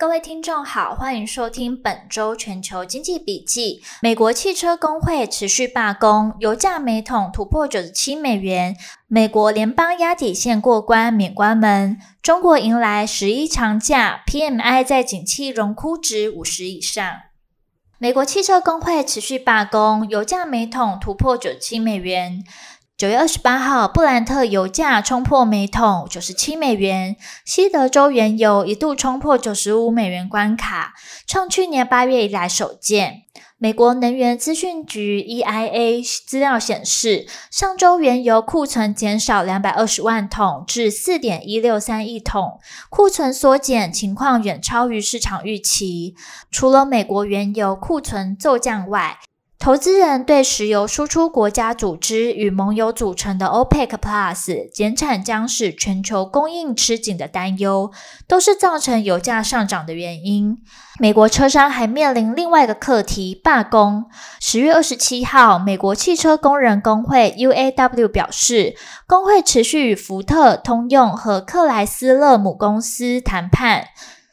各位听众好，欢迎收听本周全球经济笔记。美国汽车工会持续罢工，油价每桶突破九十七美元。美国联邦压底线过关免关门。中国迎来十一长假，PMI 在景气荣枯值五十以上。美国汽车工会持续罢工，油价每桶突破九十七美元。九月二十八号，布兰特油价冲破每桶九十七美元，西德州原油一度冲破九十五美元关卡，创去年八月以来首见。美国能源资讯局 （EIA） 资料显示，上周原油库存减少两百二十万桶至四点一六三亿桶，库存缩减情况远超于市场预期。除了美国原油库存骤降外，投资人对石油输出国家组织与盟友组成的 OPEC Plus 减产将使全球供应吃紧的担忧，都是造成油价上涨的原因。美国车商还面临另外一个课题——罢工。十月二十七号，美国汽车工人工会 UAW 表示，工会持续与福特、通用和克莱斯勒母公司谈判。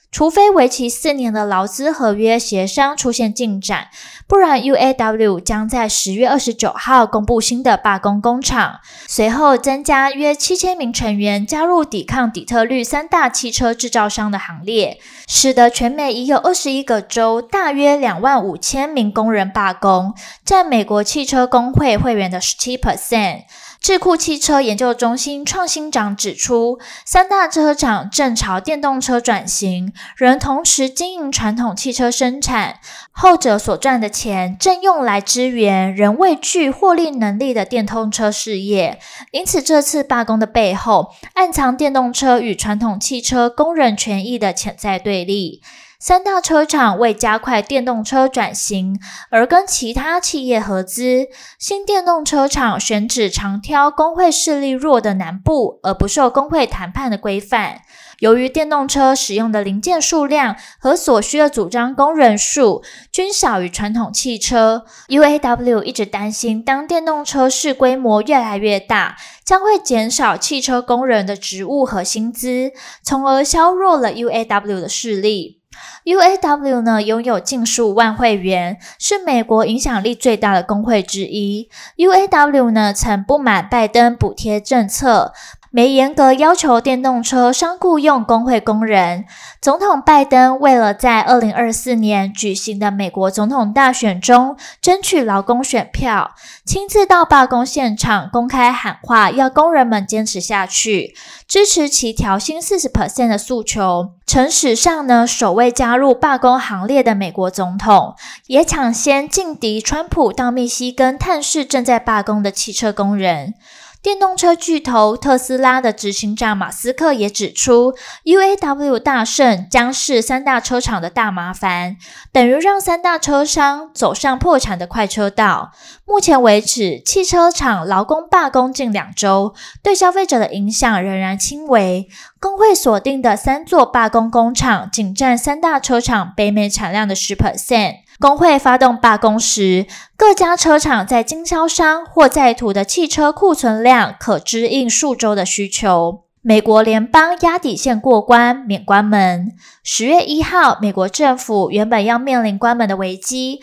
除非为期四年的劳资合约协商出现进展，不然 UAW 将在十月二十九号公布新的罢工工厂，随后增加约七千名成员加入抵抗底特律三大汽车制造商的行列，使得全美已有二十一个州大约两万五千名工人罢工，占美国汽车工会会员的十七 percent。智库汽车研究中心创新长指出，三大车厂正朝电动车转型，仍同时经营传统汽车生产，后者所赚的钱正用来支援仍未具获利能力的电动车事业。因此，这次罢工的背后，暗藏电动车与传统汽车工人权益的潜在对立。三大车厂为加快电动车转型而跟其他企业合资，新电动车厂选址常挑工会势力弱的南部，而不受工会谈判的规范。由于电动车使用的零件数量和所需的组装工人数均小于传统汽车，UAW 一直担心，当电动车市规模越来越大，将会减少汽车工人的职务和薪资，从而削弱了 UAW 的势力。UAW 呢，拥有近十五万会员，是美国影响力最大的工会之一。UAW 呢，曾不满拜登补贴政策。没严格要求电动车商雇用工会工人。总统拜登为了在二零二四年举行的美国总统大选中争取劳工选票，亲自到罢工现场公开喊话，要工人们坚持下去，支持其调薪四十 percent 的诉求，成史上呢首位加入罢工行列的美国总统，也抢先劲敌川普到密西根探视正在罢工的汽车工人。电动车巨头特斯拉的执行长马斯克也指出，UAW 大胜将是三大车厂的大麻烦，等于让三大车商走上破产的快车道。目前为止，汽车厂劳工罢工近两周，对消费者的影响仍然轻微。工会锁定的三座罢工工厂，仅占三大车厂北美产量的十 percent。工会发动罢工时，各家车厂在经销商或在途的汽车库存量可支应数周的需求。美国联邦压底线过关免关门。十月一号，美国政府原本要面临关门的危机，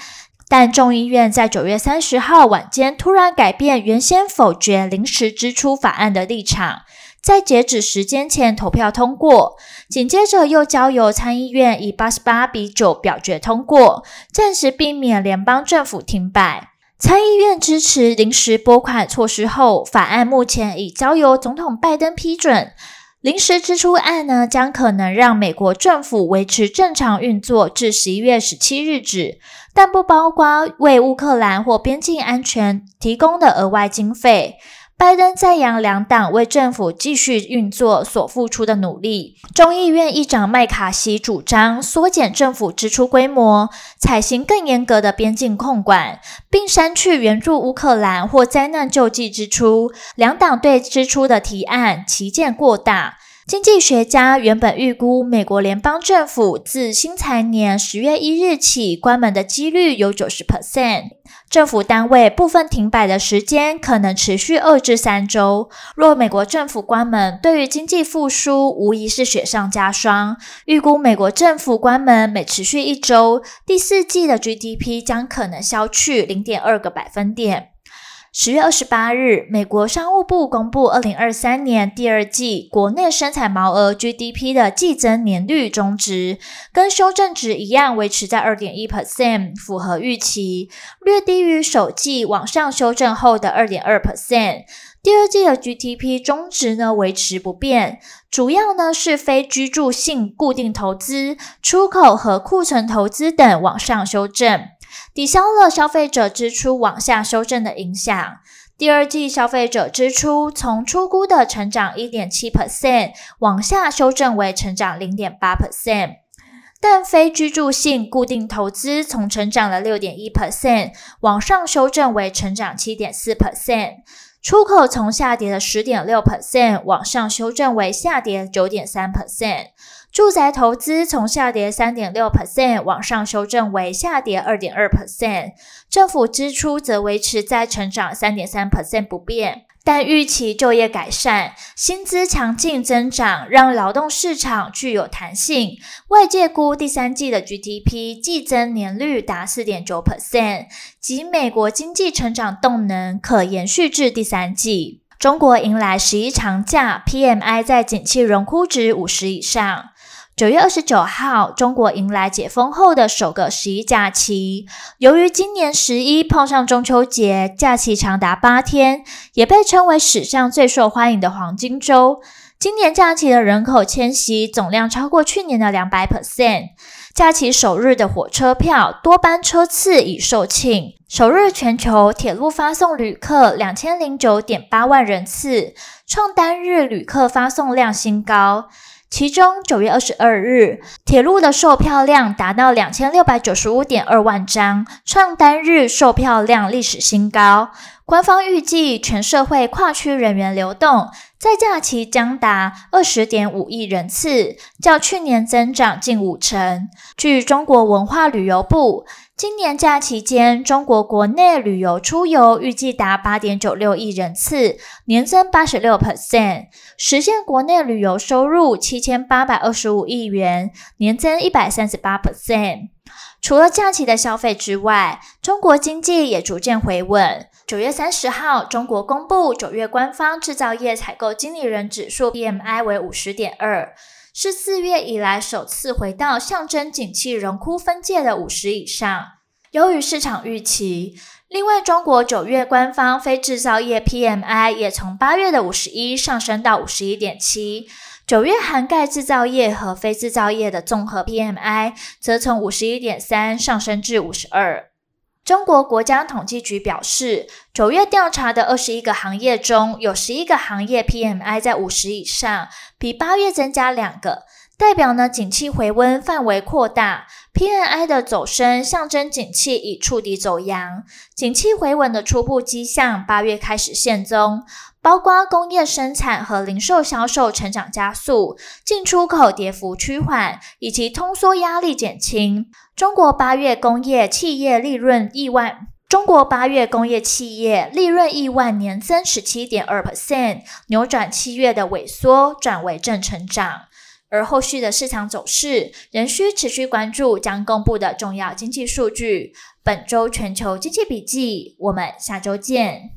但众议院在九月三十号晚间突然改变原先否决临时支出法案的立场。在截止时间前投票通过，紧接着又交由参议院以八十八比九表决通过，暂时避免联邦政府停摆。参议院支持临时拨款措施后，法案目前已交由总统拜登批准。临时支出案呢，将可能让美国政府维持正常运作至十一月十七日止，但不包括为乌克兰或边境安全提供的额外经费。拜登赞扬两党为政府继续运作所付出的努力。众议院议长麦卡锡主张缩减政府支出规模，采行更严格的边境控管，并删去援助乌克兰或灾难救济支出。两党对支出的提案歧见过大。经济学家原本预估，美国联邦政府自新财年十月一日起关门的几率有九十 percent。政府单位部分停摆的时间可能持续二至三周。若美国政府关门，对于经济复苏无疑是雪上加霜。预估美国政府关门每持续一周，第四季的 GDP 将可能消去零点二个百分点。十月二十八日，美国商务部公布二零二三年第二季国内生产毛额 GDP 的季增年率终值，跟修正值一样，维持在二点一 percent，符合预期，略低于首季往上修正后的二点二 percent。第二季的 GDP 终值呢，维持不变，主要呢是非居住性固定投资、出口和库存投资等往上修正。抵消了消费者支出往下修正的影响。第二季消费者支出从初估的成长一点七 percent 往下修正为成长零点八 percent，但非居住性固定投资从成长了六点一 percent 往上修正为成长七点四 percent，出口从下跌的十点六 percent 往上修正为下跌九点三 percent。住宅投资从下跌三点六 percent 往上修正为下跌二点二 percent，政府支出则维持在成长三点三 percent 不变。但预期就业改善、薪资强劲增长，让劳动市场具有弹性。外界估第三季的 GDP 季增年率达四点九 percent，及美国经济成长动能可延续至第三季。中国迎来十一长假，PMI 在景气荣枯值五十以上。九月二十九号，中国迎来解封后的首个十一假期。由于今年十一碰上中秋节，假期长达八天，也被称为史上最受欢迎的黄金周。今年假期的人口迁徙总量超过去年的两百 percent。假期首日的火车票多班车次已售罄，首日全球铁路发送旅客两千零九点八万人次，创单日旅客发送量新高。其中，九月二十二日，铁路的售票量达到两千六百九十五点二万张，创单日售票量历史新高。官方预计，全社会跨区人员流动在假期将达二十点五亿人次，较去年增长近五成。据中国文化旅游部，今年假期间，中国国内旅游出游预计达八点九六亿人次，年增八十六 percent，实现国内旅游收入七千八百二十五亿元，年增一百三十八 percent。除了假期的消费之外，中国经济也逐渐回稳。九月三十号，中国公布九月官方制造业采购经理人指数 PMI 为五十点二。是四月以来首次回到象征景气荣枯分界的五十以上，由于市场预期。另外，中国九月官方非制造业 PMI 也从八月的五十一上升到五十一点七，九月涵盖制造业和非制造业的综合 PMI 则从五十一点三上升至五十二。中国国家统计局表示，九月调查的二十一个行业中，有十一个行业 PMI 在五十以上，比八月增加两个，代表呢景气回温范围扩大。PMI 的走升象征景气已触底走阳，景气回稳的初步迹象，八月开始现踪。包括工业生产和零售销售成长加速，进出口跌幅趋缓，以及通缩压力减轻。中国八月工业企业利润亿万，中国八月工业企业利润亿万年增十七点二 percent，扭转七月的萎缩，转为正成长。而后续的市场走势仍需持续关注将公布的重要经济数据。本周全球经济笔记，我们下周见。